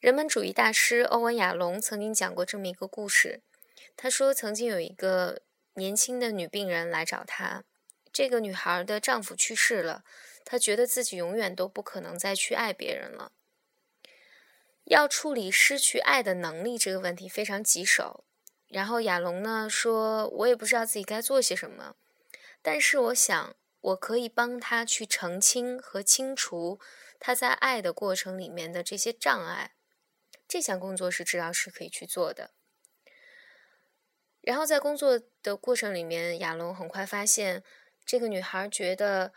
人本主义大师欧文·亚龙曾经讲过这么一个故事。他说，曾经有一个年轻的女病人来找他，这个女孩的丈夫去世了，她觉得自己永远都不可能再去爱别人了。要处理失去爱的能力这个问题非常棘手。然后亚龙呢说：“我也不知道自己该做些什么，但是我想我可以帮他去澄清和清除他在爱的过程里面的这些障碍。”这项工作是治疗师可以去做的。然后在工作的过程里面，亚龙很快发现，这个女孩觉得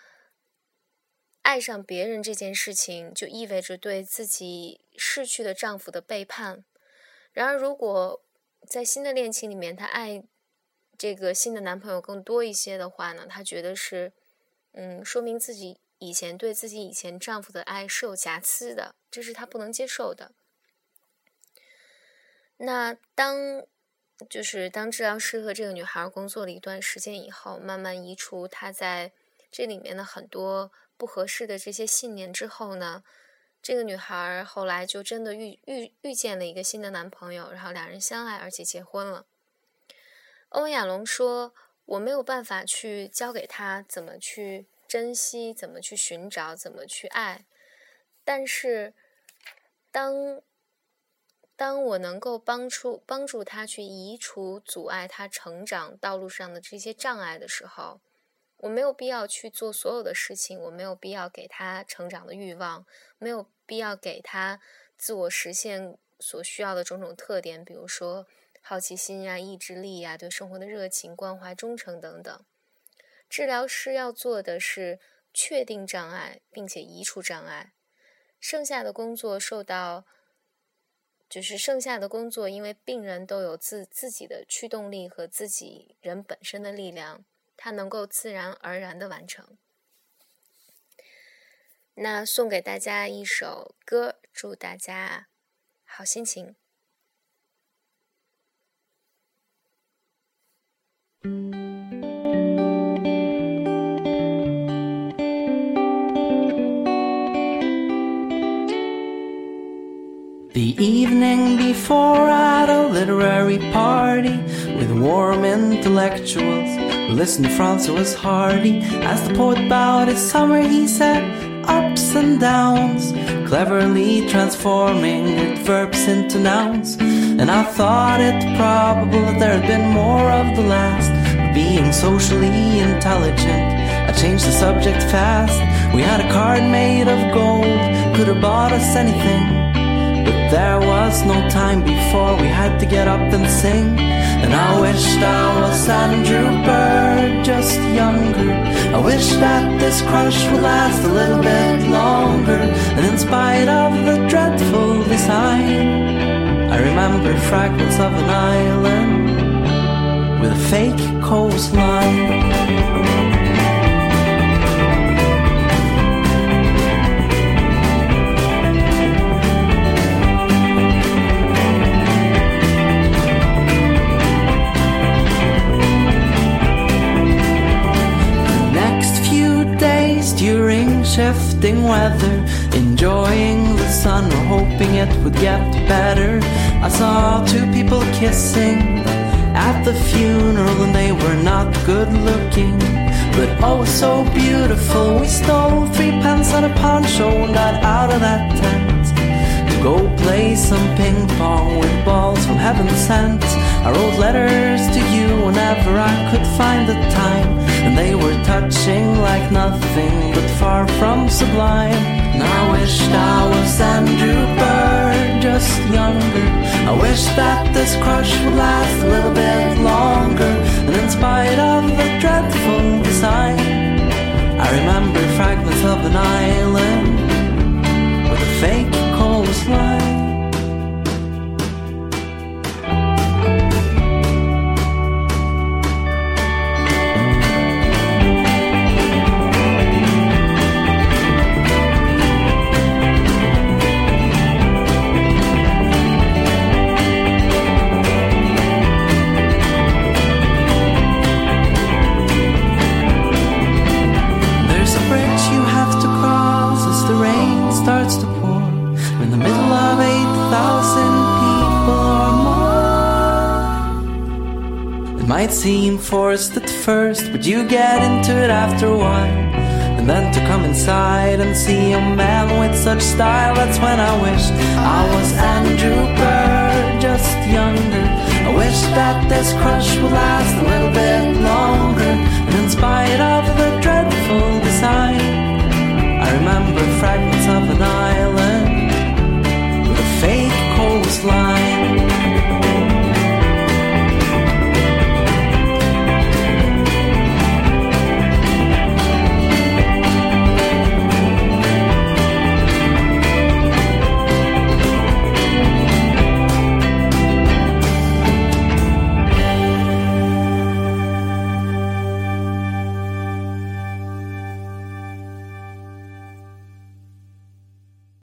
爱上别人这件事情就意味着对自己逝去的丈夫的背叛。然而，如果在新的恋情里面，她爱这个新的男朋友更多一些的话呢？她觉得是，嗯，说明自己以前对自己以前丈夫的爱是有瑕疵的，这是她不能接受的。那当就是当治疗师和这个女孩工作了一段时间以后，慢慢移除她在这里面的很多不合适的这些信念之后呢，这个女孩后来就真的遇遇遇见了一个新的男朋友，然后两人相爱，而且结婚了。欧亚龙说：“我没有办法去教给她怎么去珍惜，怎么去寻找，怎么去爱，但是当……”当我能够帮助帮助他去移除阻碍他成长道路上的这些障碍的时候，我没有必要去做所有的事情，我没有必要给他成长的欲望，没有必要给他自我实现所需要的种种特点，比如说好奇心呀、意志力呀、对生活的热情、关怀、忠诚等等。治疗师要做的是确定障碍，并且移除障碍，剩下的工作受到。就是剩下的工作，因为病人都有自自己的驱动力和自己人本身的力量，他能够自然而然的完成。那送给大家一首歌，祝大家好心情。The evening before at a literary party with warm intellectuals who listened to Francois Hardy. As the poet bowed his summer, he said, ups and downs, cleverly transforming verbs into nouns. And I thought it probable that there had been more of the last, being socially intelligent. I changed the subject fast. We had a card made of gold, could have bought us anything. But there was no time before we had to get up and sing. And I wished I was Andrew Bird, just younger. I wish that this crush would last a little bit longer. And in spite of the dreadful design, I remember fragments of an island with a fake coastline. Shifting weather, enjoying the sun or hoping it would get better. I saw two people kissing at the funeral and they were not good looking, but oh so beautiful. We stole three pence at a pawn show and got out of that tent to go play some ping pong with balls from heaven sent. I wrote letters to you whenever I could find the time, and they were touching like nothing but far from sublime. And I wished I was Andrew Bird, just younger. I wish that this crush would last a little bit longer, and in spite of the dreadful design, I remember fragments of an island might seem forced at first, but you get into it after a while. And then to come inside and see a man with such style, that's when I wished I was Andrew Bird, just younger. I wish that this crush would last a little bit longer. And in spite of the dreadful design,